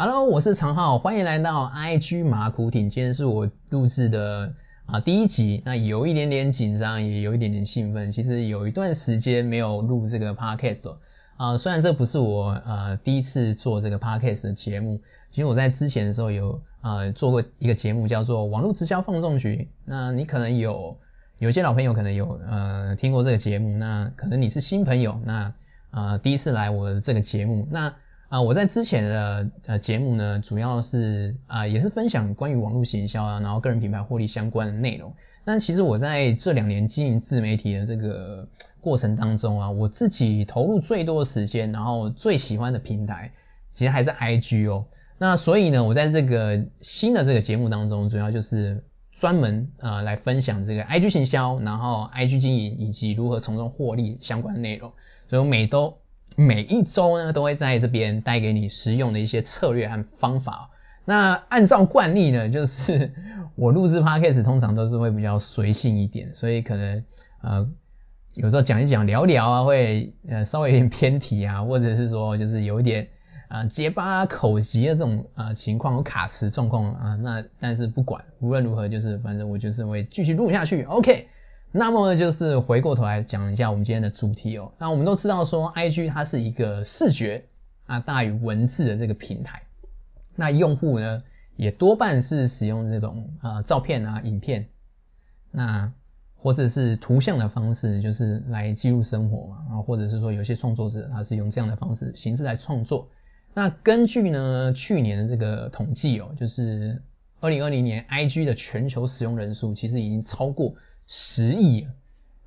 Hello，我是常浩，欢迎来到 IG 马苦挺。今天是我录制的啊第一集，那有一点点紧张，也有一点点兴奋。其实有一段时间没有录这个 Podcast 啊，虽然这不是我呃第一次做这个 Podcast 的节目，其实我在之前的时候有呃做过一个节目叫做网络直销放送局。那你可能有有些老朋友可能有呃听过这个节目，那可能你是新朋友，那呃第一次来我的这个节目，那。啊，我在之前的呃节目呢，主要是啊也是分享关于网络行销啊，然后个人品牌获利相关的内容。但其实我在这两年经营自媒体的这个过程当中啊，我自己投入最多的时间，然后最喜欢的平台，其实还是 IG 哦。那所以呢，我在这个新的这个节目当中，主要就是专门呃来分享这个 IG 行销，然后 IG 经营以及如何从中获利相关的内容。所以我每都。每一周呢，都会在这边带给你实用的一些策略和方法。那按照惯例呢，就是我录制 podcast 通常都是会比较随性一点，所以可能呃有时候讲一讲聊聊啊，会呃稍微有点偏题啊，或者是说就是有一点啊结巴口急的这种啊情况，卡词状况啊。那但是不管无论如何，就是反正我就是会继续录下去。OK。那么就是回过头来讲一下我们今天的主题哦。那我们都知道说，IG 它是一个视觉啊大于文字的这个平台。那用户呢也多半是使用这种啊照片啊影片，那或者是图像的方式，就是来记录生活嘛。啊，或者是说有些创作者他是用这样的方式形式来创作。那根据呢去年的这个统计哦，就是二零二零年 IG 的全球使用人数其实已经超过。十亿，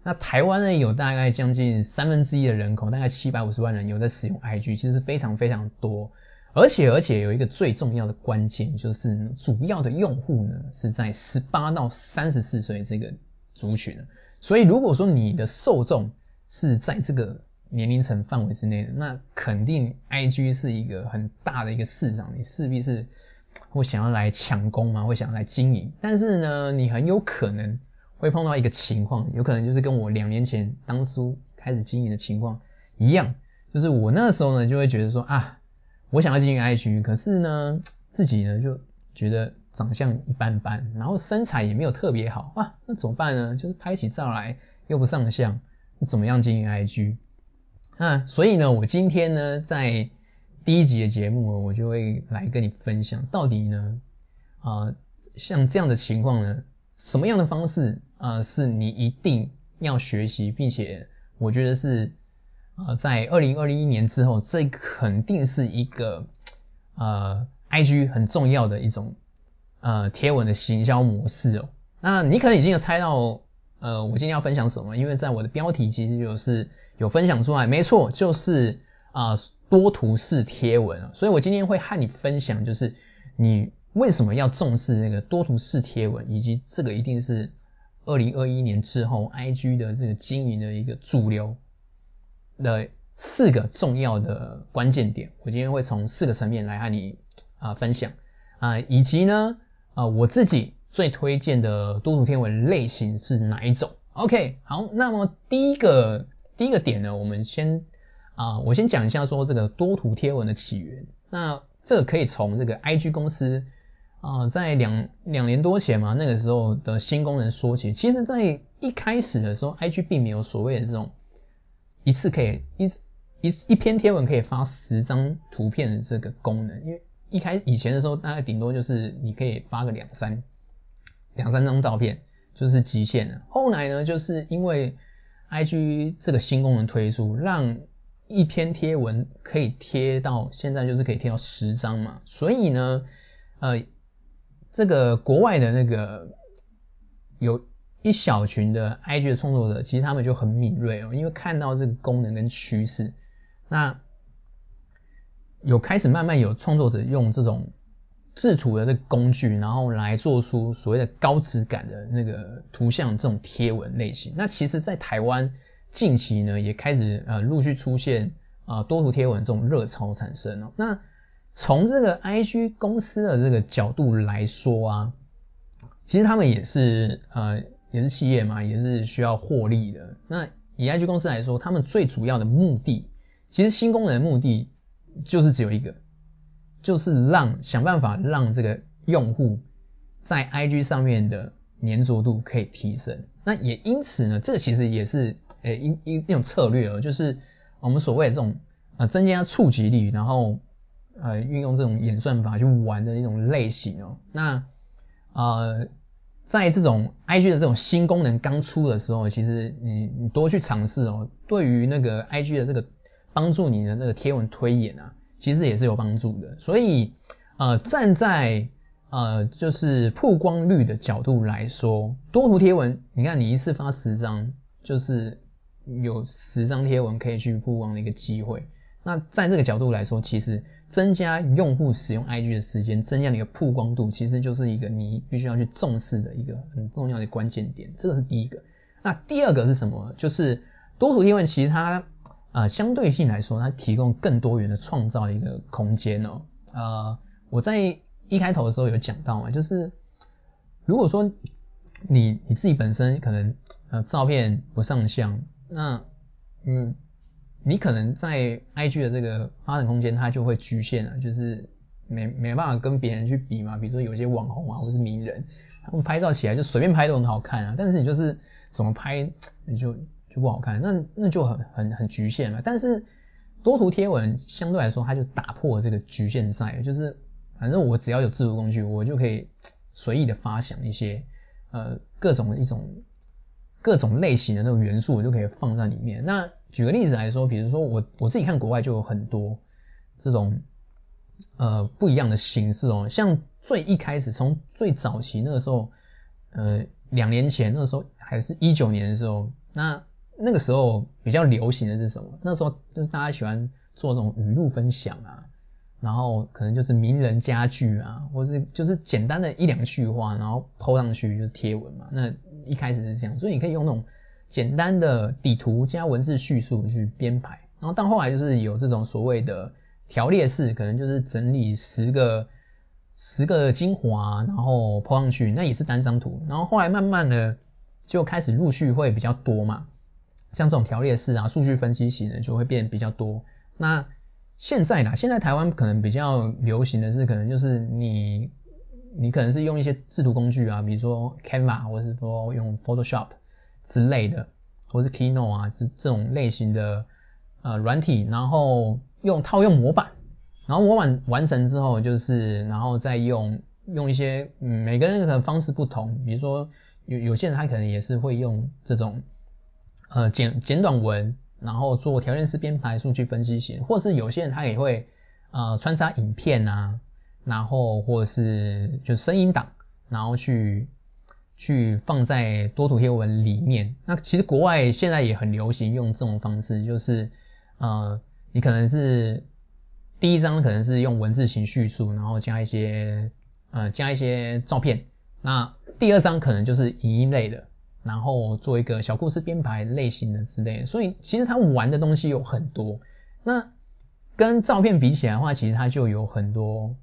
那台湾呢有大概将近三分之一的人口，大概七百五十万人有在使用 IG，其实是非常非常多，而且而且有一个最重要的关键，就是主要的用户呢是在十八到三十四岁这个族群，所以如果说你的受众是在这个年龄层范围之内的，那肯定 IG 是一个很大的一个市场，你势必是会想要来抢攻嘛，会想要来经营，但是呢，你很有可能。会碰到一个情况，有可能就是跟我两年前当初开始经营的情况一样，就是我那时候呢就会觉得说啊，我想要经营 IG，可是呢自己呢就觉得长相一般般，然后身材也没有特别好啊，那怎么办呢？就是拍起照来又不上相，怎么样经营 IG？那，所以呢，我今天呢在第一集的节目，我就会来跟你分享，到底呢啊像这样的情况呢，什么样的方式？呃，是你一定要学习，并且我觉得是，呃，在二零二零一年之后，这肯定是一个呃，IG 很重要的一种呃贴文的行销模式哦。那你可能已经有猜到，呃，我今天要分享什么？因为在我的标题其实就是有分享出来，没错，就是啊多图式贴文啊。所以我今天会和你分享，就是你为什么要重视那个多图式贴文，以及这个一定是。二零二一年之后，IG 的这个经营的一个主流的四个重要的关键点，我今天会从四个层面来和你啊分享啊，以及呢啊我自己最推荐的多图贴文类型是哪一种？OK，好，那么第一个第一个点呢，我们先啊我先讲一下说这个多图贴文的起源，那这个可以从这个 IG 公司。啊，在两两年多前嘛，那个时候的新功能说起，其实，在一开始的时候，IG 并没有所谓的这种一次可以一一一篇贴文可以发十张图片的这个功能，因为一开以前的时候，大概顶多就是你可以发个两三两三张照片就是极限了。后来呢，就是因为 IG 这个新功能推出，让一篇贴文可以贴到现在就是可以贴到十张嘛，所以呢，呃。这个国外的那个有一小群的 IG 的创作者，其实他们就很敏锐哦，因为看到这个功能跟趋势，那有开始慢慢有创作者用这种制图的这工具，然后来做出所谓的高质感的那个图像这种贴文类型。那其实，在台湾近期呢，也开始呃陆续出现啊多图贴文这种热潮产生哦。那从这个 IG 公司的这个角度来说啊，其实他们也是呃也是企业嘛，也是需要获利的。那以 IG 公司来说，他们最主要的目的，其实新功能的目的就是只有一个，就是让想办法让这个用户在 IG 上面的粘着度可以提升。那也因此呢，这个其实也是诶一一一种策略哦，就是我们所谓的这种呃增加触及率，然后呃运用这种演算法去玩的一种类型哦。那呃在这种 IG 的这种新功能刚出的时候，其实你你多去尝试哦，对于那个 IG 的这个帮助你的那个贴文推演啊，其实也是有帮助的。所以呃站在呃，就是曝光率的角度来说，多图贴文，你看你一次发十张，就是有十张贴文可以去曝光的一个机会。那在这个角度来说，其实增加用户使用 IG 的时间，增加你的曝光度，其实就是一个你必须要去重视的一个很重要的关键点。这个是第一个。那第二个是什么？就是多图贴文，其实它呃相对性来说，它提供更多元的创造一个空间哦。呃，我在。一开头的时候有讲到嘛，就是如果说你你自己本身可能呃照片不上相，那嗯你可能在 IG 的这个发展空间它就会局限了，就是没没办法跟别人去比嘛。比如说有些网红啊或者是名人，他们拍照起来就随便拍都很好看啊，但是你就是怎么拍你就就不好看，那那就很很很局限嘛。但是多图贴文相对来说它就打破这个局限在，就是。反正我只要有自读工具，我就可以随意的发想一些呃各种一种各种类型的那种元素，我就可以放在里面。那举个例子来说，比如说我我自己看国外就有很多这种呃不一样的形式哦，像最一开始从最早期那个时候，呃两年前那个时候还是一九年的时候，那那个时候比较流行的是什么？那时候就是大家喜欢做这种语录分享啊。然后可能就是名人佳句啊，或是就是简单的一两句话，然后抛上去就是贴文嘛。那一开始是这样，所以你可以用那种简单的底图加文字叙述去编排。然后到后来就是有这种所谓的条列式，可能就是整理十个十个精华，然后抛上去，那也是单张图。然后后来慢慢的就开始陆续会比较多嘛，像这种条列式啊，数据分析型的就会变比较多。那现在啦，现在台湾可能比较流行的是，可能就是你，你可能是用一些制图工具啊，比如说 Canva，或是说用 Photoshop 之类的，或是 Keynote 啊，这这种类型的呃软体，然后用套用模板，然后模板完成之后，就是然后再用用一些，嗯，每个人可能方式不同，比如说有有些人他可能也是会用这种呃简简短文。然后做条件式编排、数据分析型，或是有些人他也会呃穿插影片啊，然后或是就声音档，然后去去放在多图贴文里面。那其实国外现在也很流行用这种方式，就是呃你可能是第一张可能是用文字型叙述，然后加一些呃加一些照片，那第二张可能就是影音类的。然后做一个小故事编排类型的之类，所以其实他玩的东西有很多。那跟照片比起来的话，其实它就有很多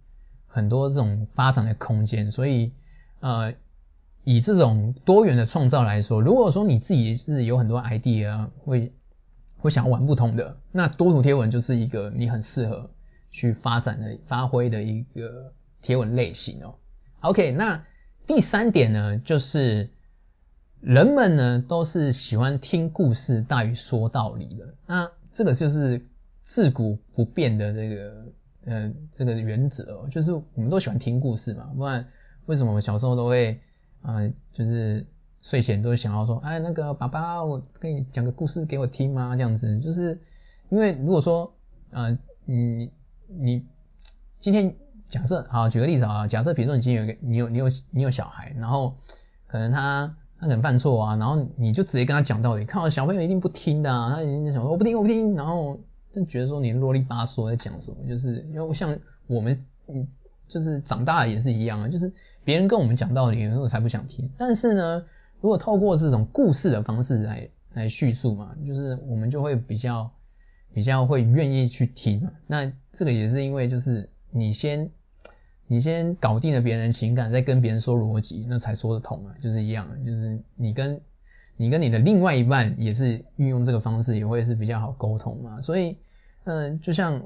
很多这种发展的空间。所以呃，以这种多元的创造来说，如果说你自己是有很多 idea 会会想要玩不同的，那多图贴文就是一个你很适合去发展的发挥的一个贴文类型哦。OK，那第三点呢，就是。人们呢都是喜欢听故事大于说道理的，那这个就是自古不变的这个呃这个原则哦，就是我们都喜欢听故事嘛，不然为什么我们小时候都会啊就是睡前都会想要说，哎那个爸爸我跟你讲个故事给我听吗？这样子，就是因为如果说呃你你今天假设好举个例子啊，假设比如说你今天有个你有你有你有小孩，然后可能他。他可能犯错啊，然后你就直接跟他讲道理，看到小朋友一定不听的，啊，他一定想说我不听我不听，然后就觉得说你啰里吧嗦在讲什么，就是因为像我们嗯就是长大也是一样啊，就是别人跟我们讲道理，有时候才不想听。但是呢，如果透过这种故事的方式来来叙述嘛，就是我们就会比较比较会愿意去听。那这个也是因为就是你先。你先搞定了别人情感，再跟别人说逻辑，那才说得通啊，就是一样，就是你跟你跟你的另外一半也是运用这个方式，也会是比较好沟通嘛。所以，嗯，就像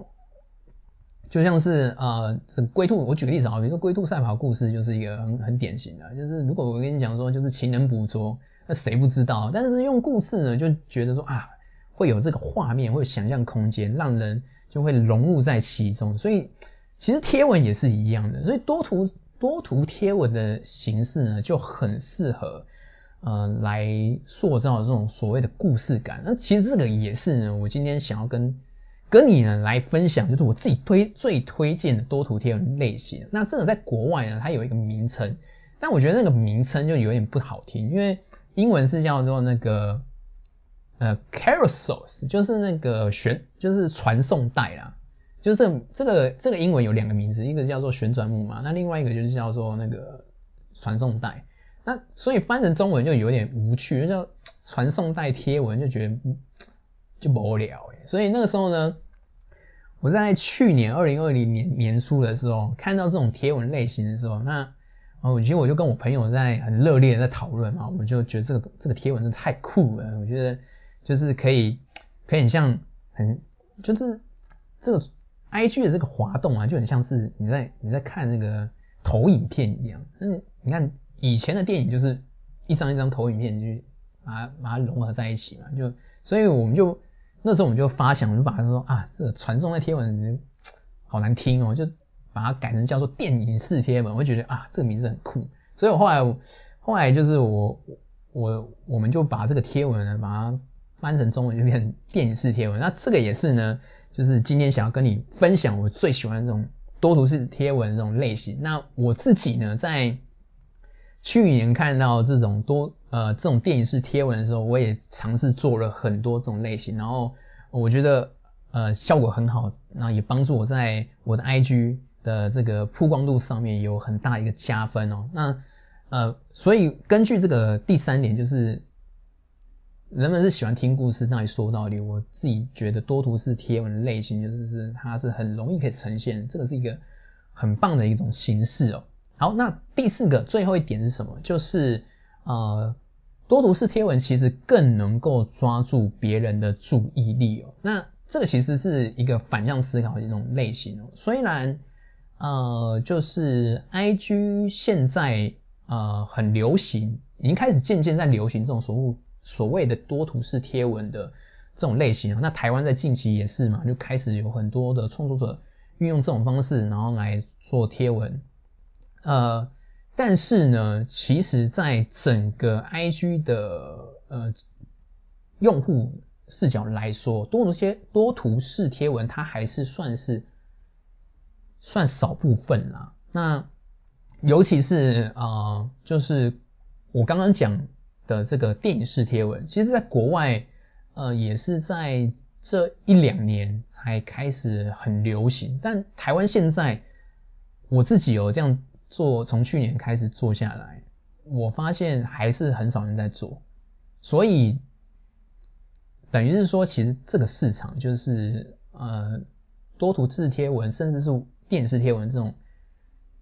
就像是呃，这龟兔，我举个例子啊，比如说龟兔赛跑故事就是一个很很典型的，就是如果我跟你讲说就是情人捕捉，那谁不知道？但是用故事呢，就觉得说啊，会有这个画面，会有想象空间，让人就会融入在其中。所以其实贴文也是一样的，所以多图多图贴文的形式呢，就很适合呃来塑造这种所谓的故事感。那其实这个也是呢，我今天想要跟。跟你呢来分享，就是我自己推最推荐的多图贴文类型。那这个在国外呢，它有一个名称，但我觉得那个名称就有点不好听，因为英文是叫做那个呃 carousels，就是那个旋，就是传送带啦。就是这这个这个英文有两个名字，一个叫做旋转木马，那另外一个就是叫做那个传送带。那所以翻成中文就有点无趣，就叫传送带贴文，就觉得就无聊诶。所以那个时候呢。我在去年二零二零年年初的时候看到这种贴文类型的时候，那哦，其实我就跟我朋友在很热烈的在讨论嘛，我就觉得这个这个贴文真的太酷了，我觉得就是可以可以很像很就是这个 I G 的这个滑动啊，就很像是你在你在看那个投影片一样。嗯，你看以前的电影就是一张一张投影片去把它把它融合在一起嘛，就所以我们就。那时候我们就发想，我就把它说啊，这个传送的贴文好难听哦，就把它改成叫做电影式贴文。我觉得啊，这个名字很酷，所以我后来后来就是我我我们就把这个贴文呢，把它翻成中文就变成电影式贴文。那这个也是呢，就是今天想要跟你分享我最喜欢这种多图式贴文这种类型。那我自己呢，在去年看到这种多。呃，这种电影式贴文的时候，我也尝试做了很多这种类型，然后我觉得呃效果很好，那也帮助我在我的 IG 的这个曝光度上面有很大一个加分哦。那呃，所以根据这个第三点，就是人们是喜欢听故事，那说道理，我自己觉得多图式贴文类型就是是它是很容易可以呈现，这个是一个很棒的一种形式哦。好，那第四个最后一点是什么？就是呃。多图式贴文其实更能够抓住别人的注意力哦。那这个其实是一个反向思考的一种类型哦。虽然呃，就是 I G 现在呃很流行，已经开始渐渐在流行这种所谓所谓的多图式贴文的这种类型啊。那台湾在近期也是嘛，就开始有很多的创作者运用这种方式，然后来做贴文，呃。但是呢，其实，在整个 IG 的呃用户视角来说，多图些多图式贴文，它还是算是算少部分啦。那尤其是啊，就是我刚刚讲的这个电影式贴文，其实在国外呃也是在这一两年才开始很流行，但台湾现在我自己有这样。做从去年开始做下来，我发现还是很少人在做，所以等于是说，其实这个市场就是呃多图字贴文，甚至是电视贴文这种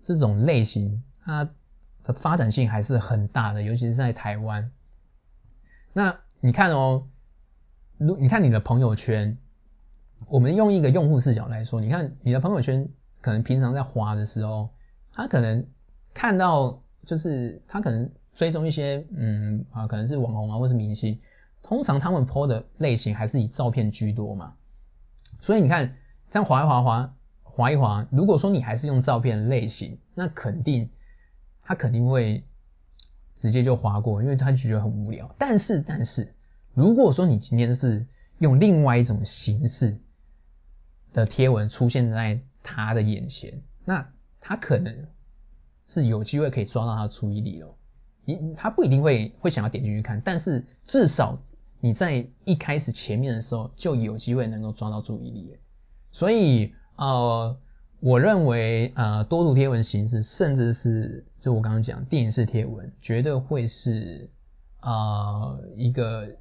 这种类型，它的发展性还是很大的，尤其是在台湾。那你看哦，如你看你的朋友圈，我们用一个用户视角来说，你看你的朋友圈，可能平常在滑的时候。他可能看到，就是他可能追踪一些，嗯啊，可能是网红啊，或是明星，通常他们 po 的类型还是以照片居多嘛。所以你看，这样划一划划划一划，如果说你还是用照片类型，那肯定他肯定会直接就划过，因为他觉得很无聊。但是但是，如果说你今天是用另外一种形式的贴文出现在他的眼前，那他可能是有机会可以抓到他的注意力哦，你他不一定会会想要点进去看，但是至少你在一开始前面的时候就有机会能够抓到注意力，所以呃，我认为呃多图贴文形式，甚至是就我刚刚讲电影式贴文，绝对会是呃一个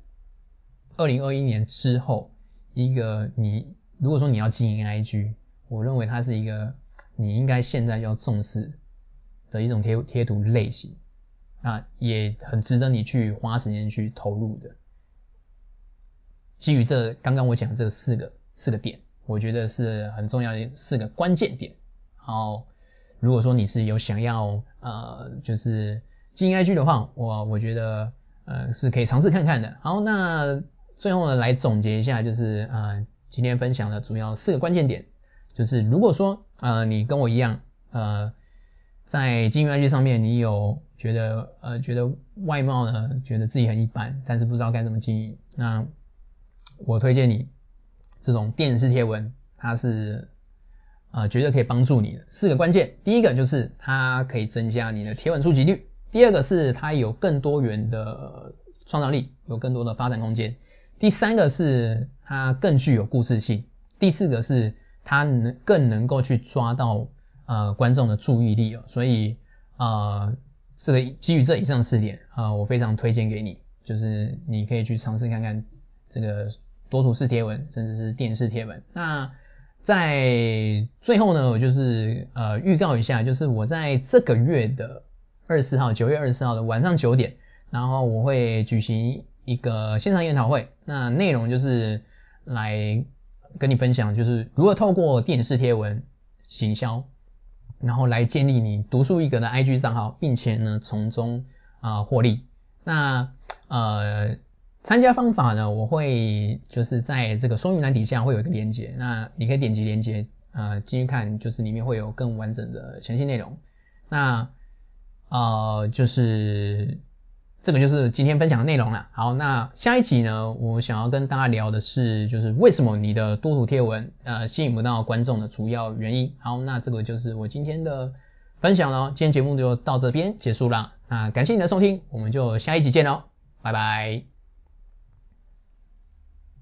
二零二一年之后一个你如果说你要经营 IG，我认为它是一个。你应该现在要重视的一种贴贴图类型，啊，也很值得你去花时间去投入的。基于这刚刚我讲这四个四个点，我觉得是很重要的四个关键点。好，如果说你是有想要呃就是经营 IG 的话，我我觉得呃是可以尝试看看的。好，那最后呢来总结一下，就是呃今天分享的主要四个关键点，就是如果说呃你跟我一样呃在经营 IG 上面你有觉得呃觉得外貌呢觉得自己很一般，但是不知道该怎么经营，那我推荐你这种电视贴文，它是呃绝对可以帮助你的。四个关键，第一个就是它可以增加你的贴文触及率，第二个是它有更多元的创造力，有更多的发展空间，第三个是它更具有故事性，第四个是它能更能够去抓到呃观众的注意力哦。所以呃这个基于这以上四点啊，我非常推荐给你，就是你可以去尝试看看这个。多图式贴文，甚至是电视贴文。那在最后呢，我就是呃预告一下，就是我在这个月的二十四号，九月二十四号的晚上九点，然后我会举行一个线上研讨会。那内容就是来跟你分享，就是如何透过电视贴文行销，然后来建立你独树一格的 IG 账号，并且呢从中啊获利。那呃。参加方法呢？我会就是在这个说明栏底下会有一个链接，那你可以点击链接，呃，进去看，就是里面会有更完整的详细内容。那呃，就是这个就是今天分享的内容了。好，那下一集呢，我想要跟大家聊的是，就是为什么你的多图贴文呃吸引不到观众的主要原因。好，那这个就是我今天的分享了。今天节目就到这边结束了，那感谢你的收听，我们就下一集见喽，拜拜。